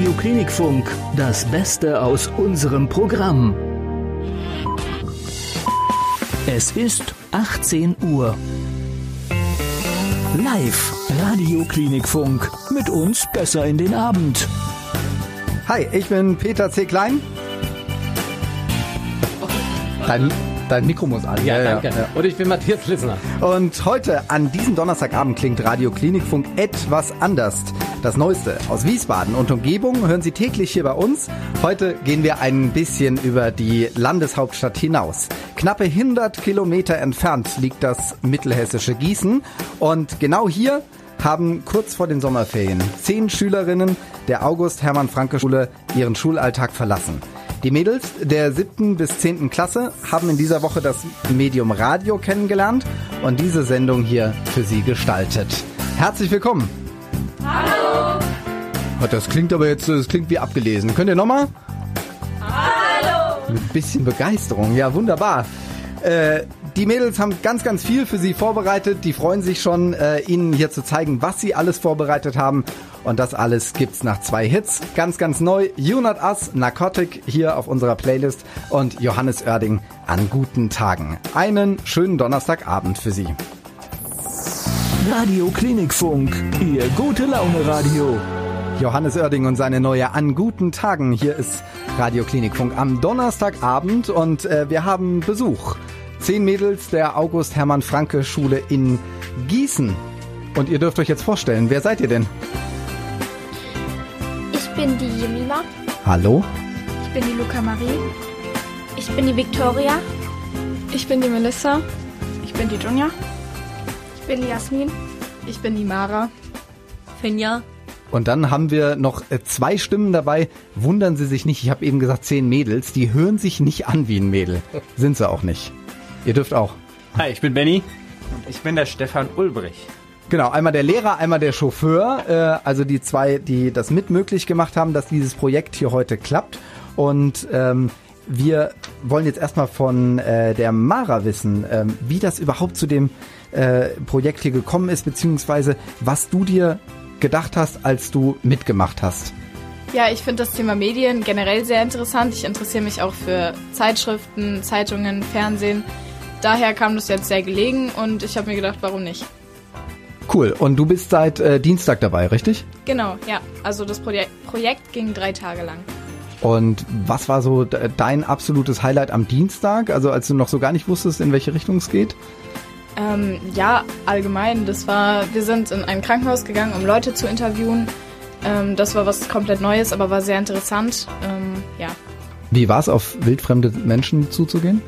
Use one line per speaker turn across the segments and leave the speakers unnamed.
Radio Klinikfunk, das Beste aus unserem Programm. Es ist 18 Uhr. Live Radio Klinikfunk. Mit uns besser in den Abend.
Hi, ich bin Peter C. Klein. Dein, dein Mikro muss an.
Ja, danke. Ja. Und ich bin Matthias Lissner.
Und heute, an diesem Donnerstagabend, klingt Radio Klinikfunk etwas anders. Das Neueste aus Wiesbaden und Umgebung hören Sie täglich hier bei uns. Heute gehen wir ein bisschen über die Landeshauptstadt hinaus. Knappe 100 Kilometer entfernt liegt das mittelhessische Gießen. Und genau hier haben kurz vor den Sommerferien zehn Schülerinnen der August-Hermann-Franke-Schule ihren Schulalltag verlassen. Die Mädels der siebten bis zehnten Klasse haben in dieser Woche das Medium Radio kennengelernt und diese Sendung hier für sie gestaltet. Herzlich willkommen!
Hallo!
Das klingt aber jetzt, das klingt wie abgelesen. Könnt ihr nochmal?
Hallo!
Mit ein bisschen Begeisterung, ja wunderbar. Äh, die Mädels haben ganz, ganz viel für Sie vorbereitet. Die freuen sich schon, äh, Ihnen hier zu zeigen, was Sie alles vorbereitet haben. Und das alles gibt's nach zwei Hits. Ganz, ganz neu. You Not Us, Narcotic hier auf unserer Playlist und Johannes Oerding an guten Tagen. Einen schönen Donnerstagabend für Sie.
Radio Klinikfunk, Ihr gute Laune Radio.
Johannes Oerding und seine neue An guten Tagen. Hier ist Radio Klinikfunk am Donnerstagabend und äh, wir haben Besuch. Zehn Mädels der August Hermann Franke Schule in Gießen. Und ihr dürft euch jetzt vorstellen, wer seid ihr denn?
Ich bin die Jemima.
Hallo?
Ich bin die Luca Marie. Ich bin die Victoria.
Ich bin die Melissa.
Ich bin die Dunja.
Ich bin die Jasmin.
Ich bin die Mara.
Finja.
Und dann haben wir noch äh, zwei Stimmen dabei. Wundern Sie sich nicht, ich habe eben gesagt zehn Mädels. Die hören sich nicht an wie ein Mädel. Sind sie auch nicht. Ihr dürft auch.
Hi, ich bin Benny. Und ich bin der Stefan Ulbrich.
Genau, einmal der Lehrer, einmal der Chauffeur, äh, also die zwei, die das mit möglich gemacht haben, dass dieses Projekt hier heute klappt. Und ähm, wir wollen jetzt erstmal von äh, der Mara wissen, ähm, wie das überhaupt zu dem äh, Projekt hier gekommen ist, beziehungsweise was du dir gedacht hast, als du mitgemacht hast.
Ja, ich finde das Thema Medien generell sehr interessant. Ich interessiere mich auch für Zeitschriften, Zeitungen, Fernsehen. Daher kam das jetzt sehr gelegen und ich habe mir gedacht, warum nicht?
Cool. Und du bist seit äh, Dienstag dabei, richtig?
Genau, ja. Also das Projek Projekt ging drei Tage lang.
Und was war so dein absolutes Highlight am Dienstag? Also als du noch so gar nicht wusstest, in welche Richtung es geht?
Ähm, ja, allgemein. Das war, wir sind in ein Krankenhaus gegangen, um Leute zu interviewen. Ähm, das war was komplett Neues, aber war sehr interessant. Ähm, ja.
Wie war es, auf wildfremde Menschen zuzugehen?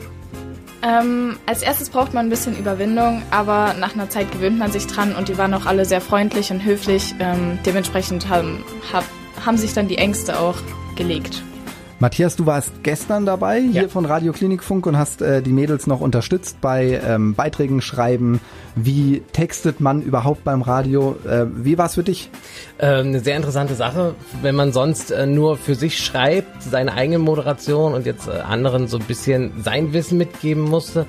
Ähm, als erstes braucht man ein bisschen Überwindung, aber nach einer Zeit gewöhnt man sich dran und die waren auch alle sehr freundlich und höflich. Ähm, dementsprechend haben, hab, haben sich dann die Ängste auch gelegt.
Matthias, du warst gestern dabei hier
Ja.
von Radio Klinikfunk und hast äh, die Mädels noch unterstützt bei ähm, Beiträgen schreiben. Wie textet man überhaupt beim Radio? Äh, wie war es für dich?
Ähm, eine sehr interessante Sache, wenn man sonst äh, nur für sich schreibt, seine eigene Moderation und jetzt äh, anderen so ein bisschen sein Wissen mitgeben musste.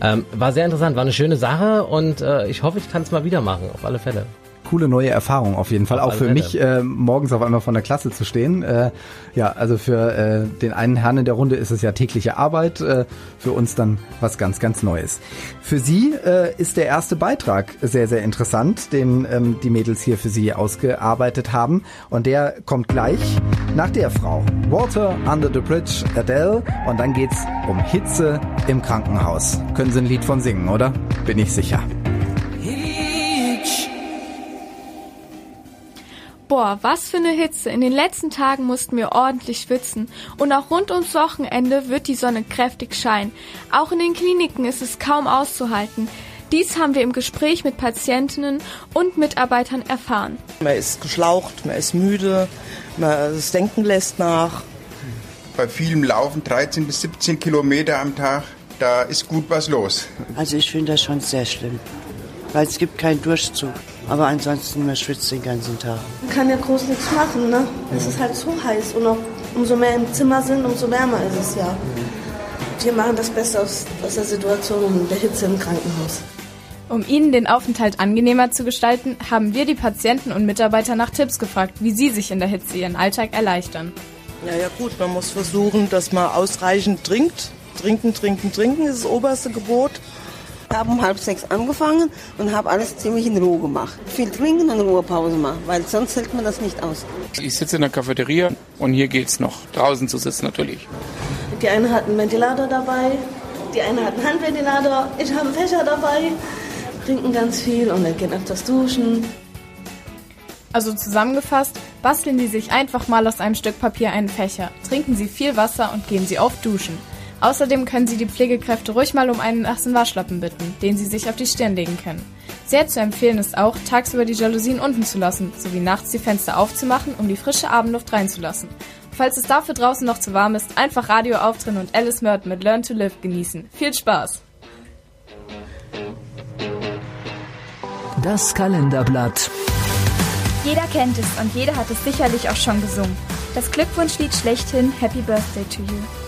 Ähm, war sehr interessant, war eine schöne Sache und äh, ich hoffe, ich kann es mal wieder machen, auf alle Fälle.
Coole neue Erfahrung auf jeden Fall. Auch für mich, äh, morgens auf einmal von der Klasse zu stehen. Äh, ja, also für äh, den einen Herrn in der Runde ist es ja tägliche Arbeit, äh, für uns dann was ganz, ganz Neues. Für Sie äh, ist der erste Beitrag sehr, sehr interessant, den ähm, die Mädels hier für Sie ausgearbeitet haben. Und der kommt gleich nach der Frau. Water Under the Bridge, Adele. Und dann geht's um Hitze im Krankenhaus. Können Sie ein Lied von singen, oder? Bin ich sicher.
Boah, was für eine Hitze. In den letzten Tagen mussten wir ordentlich schwitzen. Und auch rund ums Wochenende wird die Sonne kräftig scheinen. Auch in den Kliniken ist es kaum auszuhalten. Dies haben wir im Gespräch mit Patientinnen und Mitarbeitern erfahren.
Man ist geschlaucht, man ist müde, man, das Denken lässt nach.
Bei vielem Laufen 13 bis 17 Kilometer am Tag, da ist gut was los.
Also ich finde das schon sehr schlimm, weil es gibt keinen Durchzug. Aber ansonsten, man schwitzt den ganzen Tag.
Man kann ja groß nichts machen, ne? Es ist halt so heiß und auch umso mehr im Zimmer sind, umso wärmer ist es ja. Wir machen das Beste aus, aus der Situation und der Hitze im Krankenhaus.
Um Ihnen den Aufenthalt angenehmer zu gestalten, haben wir die Patienten und Mitarbeiter nach Tipps gefragt, wie sie sich in der Hitze ihren Alltag erleichtern.
Ja, ja gut, man muss versuchen, dass man ausreichend trinkt. Trinken, trinken, trinken ist das oberste Gebot.
Ich habe um halb sechs angefangen und habe alles ziemlich in Ruhe gemacht. Viel trinken und Ruhepause machen, weil sonst hält man das nicht aus.
Ich sitze in der Cafeteria und hier geht's noch. Draußen zu sitzen natürlich.
Die eine hat einen Ventilator dabei, die eine hat einen Handventilator, ich habe einen Fächer dabei, trinken ganz viel und dann geht öfters duschen.
Also zusammengefasst, basteln Sie sich einfach mal aus einem Stück Papier einen Fächer, trinken Sie viel Wasser und gehen Sie oft duschen. Außerdem können Sie die Pflegekräfte ruhig mal um einen nassen Waschlappen bitten, den Sie sich auf die Stirn legen können. Sehr zu empfehlen ist auch, tagsüber die Jalousien unten zu lassen, sowie nachts die Fenster aufzumachen, um die frische Abendluft reinzulassen. Falls es dafür draußen noch zu warm ist, einfach Radio aufdrehen und Alice Merton mit Learn to Live genießen. Viel Spaß!
Das Kalenderblatt.
Jeder kennt es und jeder hat es sicherlich auch schon gesungen. Das Glückwunschlied schlechthin Happy Birthday to You.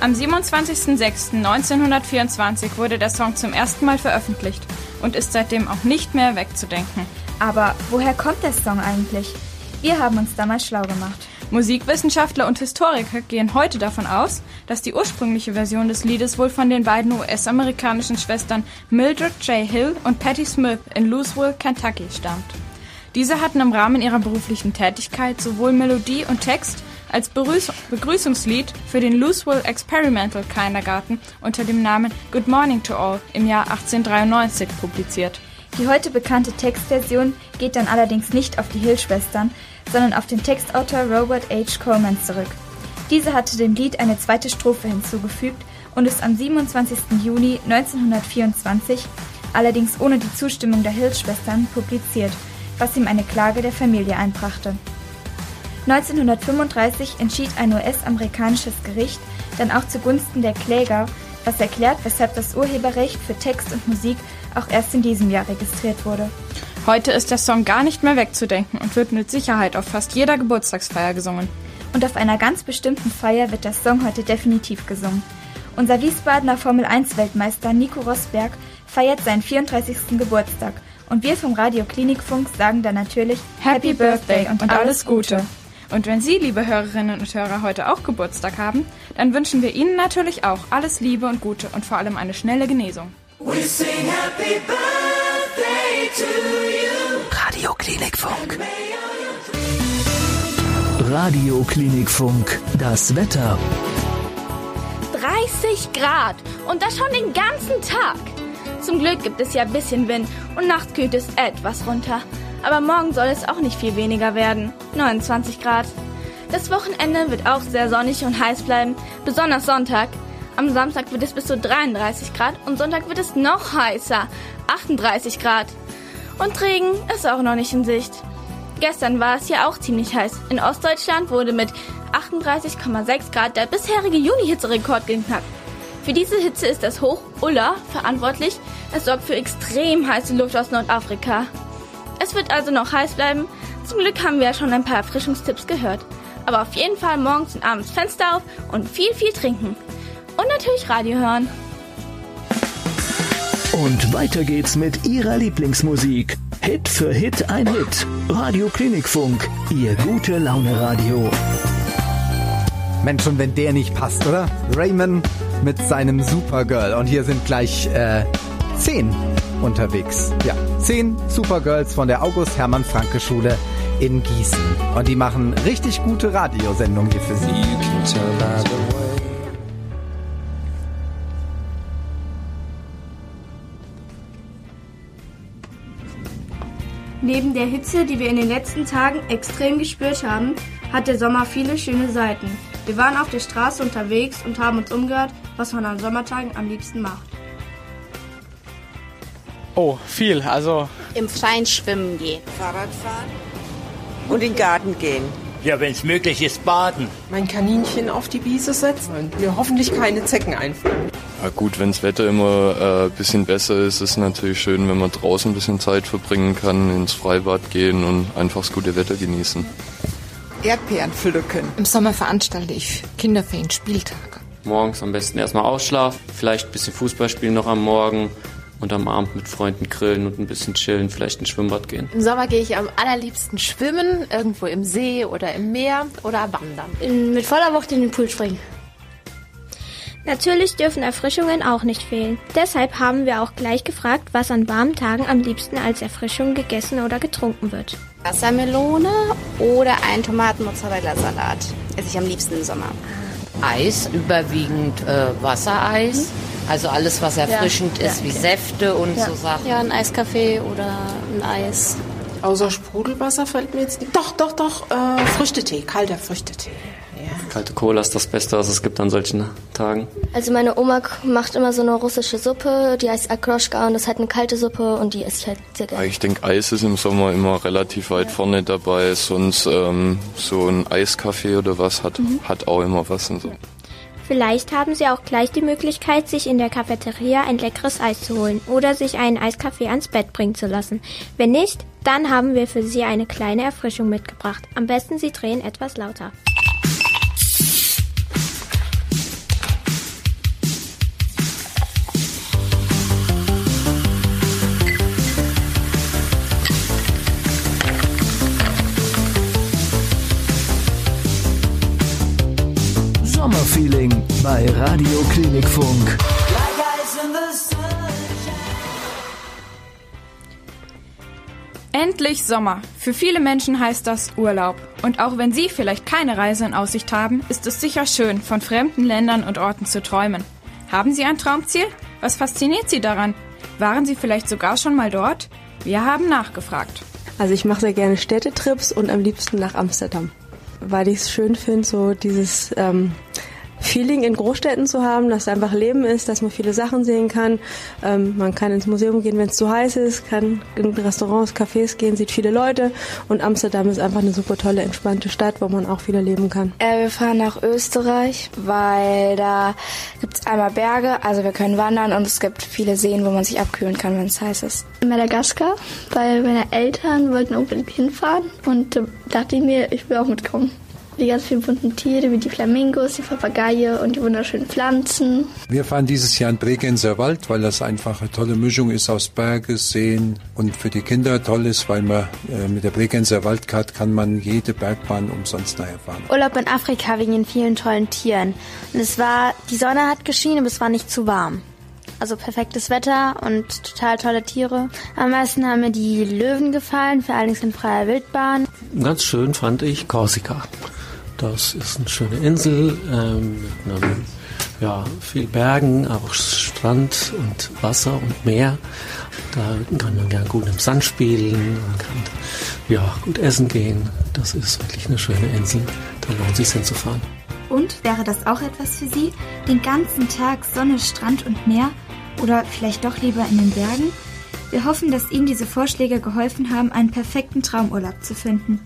Am 27.06.1924 wurde der Song zum ersten Mal veröffentlicht und ist seitdem auch nicht mehr wegzudenken.
Aber woher kommt der Song eigentlich? Wir haben uns damals schlau gemacht.
Musikwissenschaftler und Historiker gehen heute davon aus, dass die ursprüngliche Version des Liedes wohl von den beiden US-amerikanischen Schwestern Mildred J. Hill und Patti Smith in Louisville, Kentucky stammt. Diese hatten im Rahmen ihrer beruflichen Tätigkeit sowohl Melodie und Text als Begrüß Begrüßungslied für den Louisville Experimental Kindergarten unter dem Namen Good Morning to All im Jahr 1893 publiziert.
Die heute bekannte Textversion geht dann allerdings nicht auf die Hill-Schwestern, sondern auf den Textautor Robert H. Coleman zurück. Diese hatte dem Lied eine zweite Strophe hinzugefügt und ist am 27. Juni 1924, allerdings ohne die Zustimmung der Hill-Schwestern, publiziert, was ihm eine Klage der Familie einbrachte. 1935 entschied ein US-amerikanisches Gericht dann auch zugunsten der Kläger, was erklärt, weshalb das Urheberrecht für Text und Musik auch erst in diesem Jahr registriert wurde.
Heute ist der Song gar nicht mehr wegzudenken und wird mit Sicherheit auf fast jeder Geburtstagsfeier gesungen.
Und auf einer ganz bestimmten Feier wird der Song heute definitiv gesungen. Unser Wiesbadener Formel-1-Weltmeister Nico Rosberg feiert seinen 34. Geburtstag und wir vom Radio Klinikfunk sagen dann natürlich
Happy Birthday und, und alles Gute. Und wenn Sie, liebe Hörerinnen und Hörer, heute auch Geburtstag haben, dann wünschen wir Ihnen natürlich auch alles Liebe und Gute und vor allem eine schnelle Genesung.
We sing happy birthday to you.
Radio Klinikfunk. Radio Klinikfunk. Das Wetter.
30 Grad und das schon den ganzen Tag. Zum Glück gibt es ja ein bisschen Wind und nachts kühlt es etwas runter. Aber morgen soll es auch nicht viel weniger werden. 29 Grad. Das Wochenende wird auch sehr sonnig und heiß bleiben, besonders Sonntag. Am Samstag wird es bis zu 33 Grad und Sonntag wird es noch heißer, 38 Grad. Und Regen ist auch noch nicht in Sicht. Gestern war es ja auch ziemlich heiß. In Ostdeutschland wurde mit 38,6 Grad der bisherige Juni-Hitzerekord geknackt. Für diese Hitze ist das Hoch Ulla verantwortlich. Es sorgt für extrem heiße Luft aus Nordafrika. Es wird also noch heiß bleiben. Zum Glück haben wir ja schon ein paar Erfrischungstipps gehört. Aber auf jeden Fall morgens und abends Fenster auf und viel, viel trinken. Und natürlich Radio hören.
Und weiter geht's mit Ihrer Lieblingsmusik. Hit für Hit ein Hit. Radio Klinikfunk, Ihr gute Laune Radio.
Mensch, und wenn der nicht passt, oder? Raymond mit seinem Supergirl. Und hier sind gleich äh, zehn unterwegs. Ja, zehn Supergirls von der August-Hermann-Franke-Schule in Gießen. Und die machen richtig gute Radiosendungen hier für Sie.
Neben der Hitze, die wir in den letzten Tagen extrem gespürt haben, hat der Sommer viele schöne Seiten. Wir waren auf der Straße unterwegs und haben uns umgehört, was man an Sommertagen am liebsten macht.
Oh, viel. Also
Im Freien schwimmen gehen.
Fahrradfahren und in den Garten gehen.
Ja, wenn es möglich ist, baden.
Mein Kaninchen auf die Wiese setzen und mir hoffentlich keine Zecken einfangen.
Ja gut, wenn das Wetter immer ein äh, bisschen besser ist, ist es natürlich schön, wenn man draußen ein bisschen Zeit verbringen kann, ins Freibad gehen und einfach das gute Wetter genießen.
Erdbeeren pflücken.
Im Sommer veranstalte ich Kinderferien Spieltage.
Morgens am besten erstmal ausschlafen, vielleicht ein bisschen Fußball spielen noch am Morgen
und am Abend mit Freunden grillen und ein bisschen chillen, vielleicht ins Schwimmbad gehen.
Im Sommer gehe ich am allerliebsten schwimmen, irgendwo im See oder im Meer oder wandern.
Mit voller Wucht in den Pool springen.
Natürlich dürfen Erfrischungen auch nicht fehlen. Deshalb haben wir auch gleich gefragt, was an warmen Tagen am liebsten als Erfrischung gegessen oder getrunken wird.
Wassermelone oder ein Tomaten-Mozzarella-Salat esse ich am liebsten im Sommer.
Eis, überwiegend äh, Wassereis. Also alles, was erfrischend
Ja,
ist,
ja,
wie
okay.
Säfte und
Ja.
so Sachen.
Ja, ein Eiskaffee oder ein Eis.
Außer Sprudelwasser fällt mir jetzt nicht. Doch, doch, doch, äh, Früchtetee, kalter Früchtetee.
Kalte Cola ist das Beste, was es gibt an solchen Tagen.
Also meine Oma macht immer so eine russische Suppe, die heißt Akroschka und das ist halt eine kalte Suppe und die esse ich halt sehr
Ja,
gerne.
Ich denke, Eis ist im Sommer immer relativ weit vorne dabei. Sonst ähm, so ein Eiskaffee oder was hat,
Mhm.
hat auch immer was. Und so.
Vielleicht haben Sie auch gleich die Möglichkeit, sich in der Cafeteria ein leckeres Eis zu holen oder sich einen Eiskaffee ans Bett bringen zu lassen. Wenn nicht, dann haben wir für Sie eine kleine Erfrischung mitgebracht. Am besten Sie drehen etwas lauter.
Sommerfeeling bei Radio Klinikfunk.
Endlich Sommer. Für viele Menschen heißt das Urlaub. Und auch wenn Sie vielleicht keine Reise in Aussicht haben, ist es sicher schön, von fremden Ländern und Orten zu träumen. Haben Sie ein Traumziel? Was fasziniert Sie daran? Waren Sie vielleicht sogar schon mal dort? Wir haben nachgefragt.
Also ich mache sehr gerne Städtetrips und am liebsten nach Amsterdam, weil ich es schön finde, so dieses ähm, Feeling in Großstädten zu haben, dass einfach Leben ist, dass man viele Sachen sehen kann. Ähm, man kann ins Museum gehen, wenn es zu heiß ist, kann in Restaurants, Cafés gehen, sieht viele Leute und Amsterdam ist einfach eine super tolle, entspannte Stadt, wo man auch viel erleben kann.
Äh, wir fahren nach Österreich, weil da gibt es einmal Berge, also wir können wandern und es gibt viele Seen, wo man sich abkühlen kann, wenn es heiß ist.
In Madagaskar, weil meine Eltern wollten unbedingt hinfahren und äh, dachte ich mir, ich will auch mitkommen. Die ganz vielen bunten Tiere wie die Flamingos, die Papageie und die wunderschönen Pflanzen.
Wir fahren dieses Jahr in Bregenzer Wald, weil das einfach eine tolle Mischung ist aus Berge, Seen und für die Kinder toll ist, weil man äh, mit der Bregenzer Waldcard kann man jede Bergbahn umsonst nachher fahren.
Urlaub in Afrika wegen den vielen tollen Tieren. Und es war, die Sonne hat geschienen, aber es war nicht zu warm. Also perfektes Wetter und total tolle Tiere. Am meisten haben mir die Löwen gefallen, vor allem in freier Wildbahn.
Ganz schön fand ich Korsika. Das ist eine schöne Insel ähm, mit einem, ja, viel Bergen, aber auch Strand und Wasser und Meer. Da kann man gern gut im Sand spielen und kann ja, gut essen gehen. Das ist wirklich eine schöne Insel. Da lohnt sich hinzufahren.
Und wäre das auch etwas für Sie? Den ganzen Tag Sonne, Strand und Meer? Oder vielleicht doch lieber in den Bergen? Wir hoffen, dass Ihnen diese Vorschläge geholfen haben, einen perfekten Traumurlaub zu finden.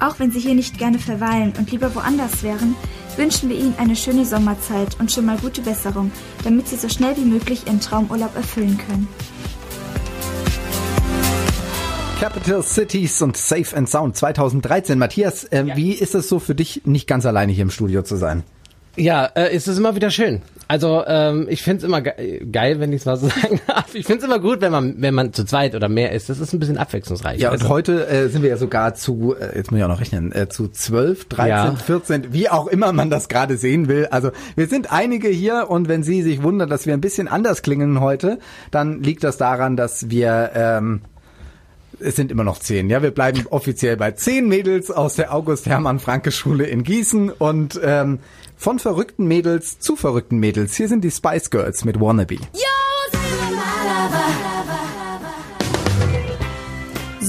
Auch wenn Sie hier nicht gerne verweilen und lieber woanders wären, wünschen wir Ihnen eine schöne Sommerzeit und schon mal gute Besserung, damit Sie so schnell wie möglich Ihren Traumurlaub erfüllen können.
Capital Cities und Safe and Sound 2013. Matthias, äh, wie ist es so für dich, nicht ganz alleine hier im Studio zu sein?
Ja, äh, ist es immer wieder schön. Also ähm, ich find's immer ge geil, wenn ich es mal so sagen darf. Ich find's immer gut, wenn man wenn man zu zweit oder mehr ist. Das ist ein bisschen abwechslungsreich.
Ja, und
Also-
heute äh, sind wir ja sogar zu, äh, jetzt muss ich auch noch rechnen, äh, zu 12, 13,
Ja.
14, wie auch immer man das gerade sehen will. Also wir sind einige hier und wenn Sie sich wundern, dass wir ein bisschen anders klingen heute, dann liegt das daran, dass wir... Ähm, es sind immer noch zehn, ja. Wir bleiben offiziell bei zehn Mädels aus der August-Hermann-Franke-Schule in Gießen und ähm, von verrückten Mädels zu verrückten Mädels. Hier sind die Spice Girls mit Wannabe.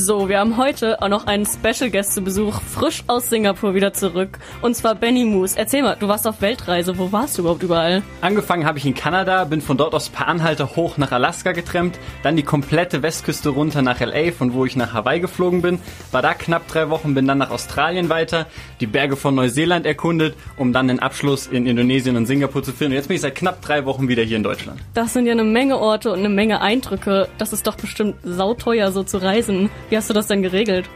So, wir haben heute auch noch einen Special Guest zu Besuch, frisch aus Singapur wieder zurück. Und zwar Benny Moose. Erzähl mal, du warst auf Weltreise. Wo warst du überhaupt überall?
Angefangen habe ich in Kanada, bin von dort aus per Anhalter hoch nach Alaska getrennt, dann die komplette Westküste runter nach LA, von wo ich nach Hawaii geflogen bin, war da knapp drei Wochen, bin dann nach Australien weiter, die Berge von Neuseeland erkundet, um dann den Abschluss in Indonesien und Singapur zu führen. Und jetzt bin ich seit knapp drei Wochen wieder hier in Deutschland.
Das sind ja eine Menge Orte und eine Menge Eindrücke. Das ist doch bestimmt sauteuer, so zu reisen. Wie hast du das denn geregelt?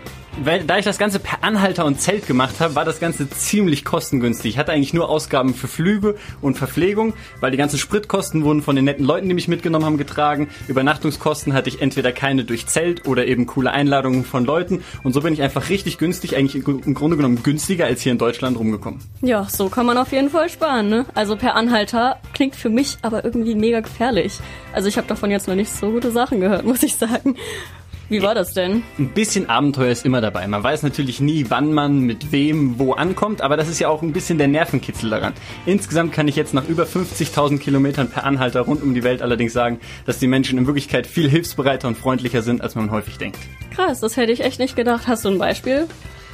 weil, da ich das Ganze per Anhalter und Zelt gemacht habe, war das Ganze ziemlich kostengünstig. Ich hatte eigentlich nur Ausgaben für Flüge und Verpflegung, weil die ganzen Spritkosten wurden von den netten Leuten, die mich mitgenommen haben, getragen. Übernachtungskosten hatte ich entweder keine durch Zelt oder eben coole Einladungen von Leuten. Und so bin ich einfach richtig günstig, eigentlich im Grunde genommen günstiger als hier in Deutschland rumgekommen.
Ja, so kann man auf jeden Fall sparen, ne? Also per Anhalter klingt für mich aber irgendwie mega gefährlich. Also ich habe davon jetzt noch nicht so gute Sachen gehört, muss ich sagen. Wie war das denn?
Ein bisschen Abenteuer ist immer dabei. Man weiß natürlich nie, wann man mit wem wo ankommt, aber das ist ja auch ein bisschen der Nervenkitzel daran. Insgesamt kann ich jetzt nach über 50.000 Kilometern per Anhalter rund um die Welt allerdings sagen, dass die Menschen in Wirklichkeit viel hilfsbereiter und freundlicher sind, als man häufig denkt.
Krass, das hätte ich echt nicht gedacht. Hast du ein Beispiel?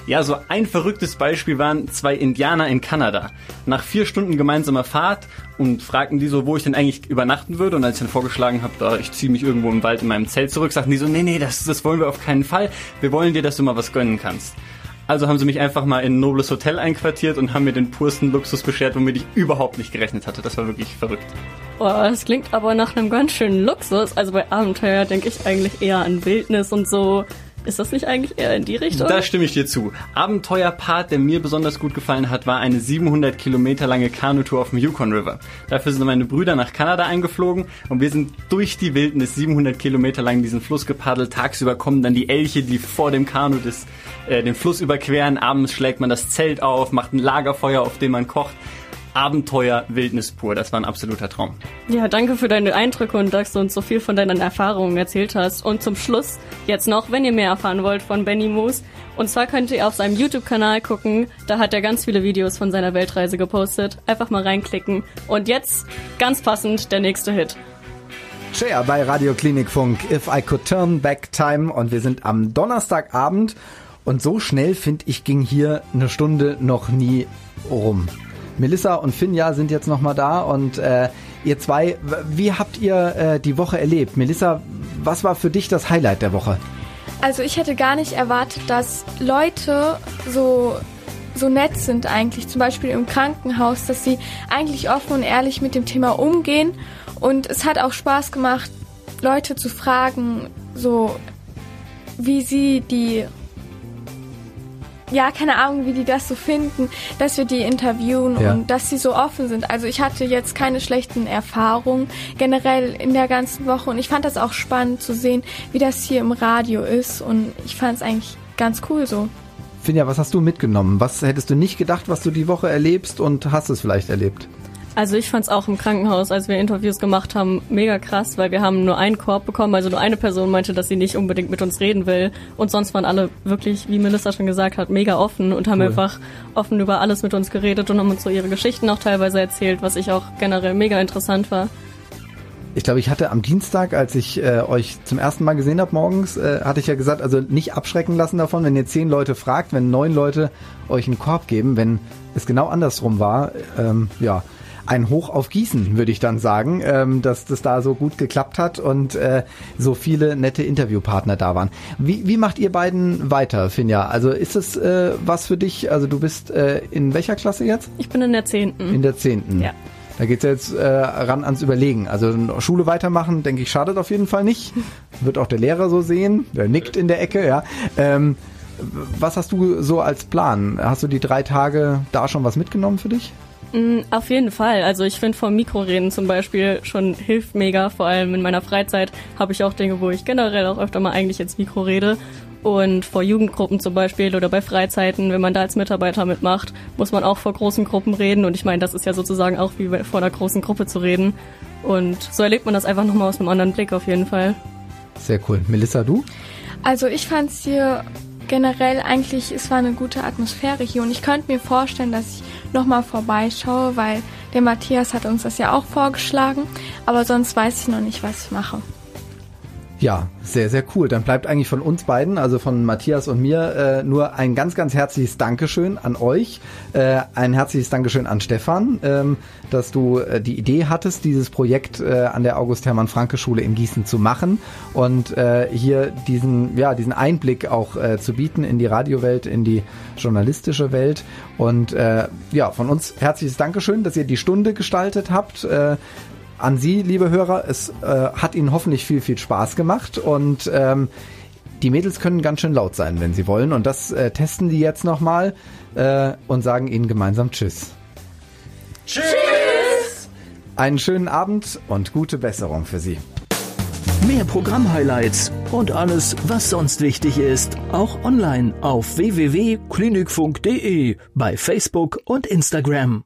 Ja, so ein verrücktes Beispiel waren zwei Indianer in Kanada. Nach vier Stunden gemeinsamer Fahrt und fragten die so, wo ich denn eigentlich übernachten würde. Und als ich dann vorgeschlagen habe, da ich ziehe mich irgendwo im Wald in meinem Zelt zurück, sagten die so, nee, nee, das, das wollen wir auf keinen Fall. Wir wollen dir, dass du mal was gönnen kannst. Also haben sie mich einfach mal in ein nobles Hotel einquartiert und haben mir den pursten Luxus beschert, womit ich überhaupt nicht gerechnet hatte. Das war wirklich verrückt.
Boah, das klingt aber nach einem ganz schönen Luxus. Also bei Abenteuer denke ich eigentlich eher an Wildnis und so. Ist das nicht eigentlich eher in die Richtung?
Da stimme ich dir zu. Abenteuerpart, der mir besonders gut gefallen hat, war eine 700 Kilometer lange Kanutour auf dem Yukon River. Dafür sind meine Brüder nach Kanada eingeflogen und wir sind durch die Wildnis 700 Kilometer lang diesen Fluss gepaddelt. Tagsüber kommen dann die Elche, die vor dem Kanu des, äh, den Fluss überqueren. Abends schlägt man das Zelt auf, macht ein Lagerfeuer, auf dem man kocht. Abenteuer Wildnis pur. Das war ein absoluter Traum.
Ja, danke für deine Eindrücke und dass du uns so viel von deinen Erfahrungen erzählt hast. Und zum Schluss jetzt noch, wenn ihr mehr erfahren wollt von Benny Moose. Und zwar könnt ihr auf seinem YouTube-Kanal gucken. Da hat er ganz viele Videos von seiner Weltreise gepostet. Einfach mal reinklicken. Und jetzt, ganz passend, der nächste Hit.
Share bei Radio Klinikfunk, If I Could Turn Back Time. Und wir sind am Donnerstagabend. Und so schnell, finde ich, ging hier eine Stunde noch nie rum. Melissa und Finja sind jetzt nochmal da und äh, ihr zwei, wie habt ihr äh, die Woche erlebt? Melissa, was war für dich das Highlight der Woche?
Also ich hätte gar nicht erwartet, dass Leute so so nett sind eigentlich, zum Beispiel im Krankenhaus, dass sie eigentlich offen und ehrlich mit dem Thema umgehen. Und es hat auch Spaß gemacht, Leute zu fragen, so wie sie die ja, keine Ahnung, wie die das so finden, dass wir die interviewen ja. und dass sie so offen sind. Also ich hatte jetzt keine schlechten Erfahrungen generell in der ganzen Woche und ich fand das auch spannend zu sehen, wie das hier im Radio ist und ich fand es eigentlich ganz cool so.
Finja, was hast du mitgenommen? Was hättest du nicht gedacht, was du die Woche erlebst und hast es vielleicht erlebt?
Also ich fand es auch im Krankenhaus, als wir Interviews gemacht haben, mega krass, weil wir haben nur einen Korb bekommen. Also nur eine Person meinte, dass sie nicht unbedingt mit uns reden will. Und sonst waren alle wirklich, wie Melissa schon gesagt hat, mega offen und haben cool. einfach offen über alles mit uns geredet und haben uns so ihre Geschichten auch teilweise erzählt, was ich auch generell mega interessant war.
Ich glaube, ich hatte am Dienstag, als ich äh, euch zum ersten Mal gesehen habe morgens, äh, hatte ich ja gesagt, also nicht abschrecken lassen davon, wenn ihr zehn Leute fragt, wenn neun Leute euch einen Korb geben, wenn es genau andersrum war, ähm, ja, ein Hoch auf Gießen, würde ich dann sagen, ähm, dass das da so gut geklappt hat und äh, so viele nette Interviewpartner da waren. Wie, wie macht ihr beiden weiter, Finja? Also ist es äh, was für dich? Also du bist äh, in welcher Klasse jetzt?
Ich bin in der zehnten.
In der zehnten.
Ja.
Da geht's jetzt äh, ran ans Überlegen. Also Schule weitermachen, denke ich, schadet auf jeden Fall nicht. Wird auch der Lehrer so sehen. Der nickt in der Ecke, ja. Ähm, was hast du so als Plan? Hast du die drei Tage da schon was mitgenommen für dich?
Mm, auf jeden Fall. Also ich finde vom Mikroreden zum Beispiel schon hilft mega. Vor allem in meiner Freizeit habe ich auch Dinge, wo ich generell auch öfter mal eigentlich ins Mikro rede. Und vor Jugendgruppen zum Beispiel oder bei Freizeiten, wenn man da als Mitarbeiter mitmacht, muss man auch vor großen Gruppen reden. Und ich meine, das ist ja sozusagen auch wie vor einer großen Gruppe zu reden. Und so erlebt man das einfach nochmal aus einem anderen Blick auf jeden Fall.
Sehr cool. Melissa, du?
Also ich fand es hier generell eigentlich, es war eine gute Atmosphäre hier und ich könnte mir vorstellen, dass ich nochmal vorbeischaue, weil der Matthias hat uns das ja auch vorgeschlagen, aber sonst weiß ich noch nicht, was ich mache.
Ja, sehr, sehr cool. Dann bleibt eigentlich von uns beiden, also von Matthias und mir, äh, nur ein ganz, ganz herzliches Dankeschön an euch. Äh, ein herzliches Dankeschön an Stefan, ähm, dass du äh, die Idee hattest, dieses Projekt äh, an der August-Hermann-Franke-Schule in Gießen zu machen und äh, hier diesen, ja, diesen Einblick auch äh, zu bieten in die Radiowelt, in die journalistische Welt. Und ja, von uns herzliches Dankeschön, dass ihr die Stunde gestaltet habt. An Sie, liebe Hörer. Es äh, hat Ihnen hoffentlich viel, viel Spaß gemacht und ähm, Die Mädels können ganz schön laut sein, wenn sie wollen. Und das äh, testen die jetzt nochmal äh, und sagen ihnen gemeinsam Tschüss.
Tschüss!
Einen schönen Abend und gute Besserung für Sie.
Mehr Programm-Highlights und alles, was sonst wichtig ist, auch online auf www.klinikfunk.de, bei Facebook und Instagram.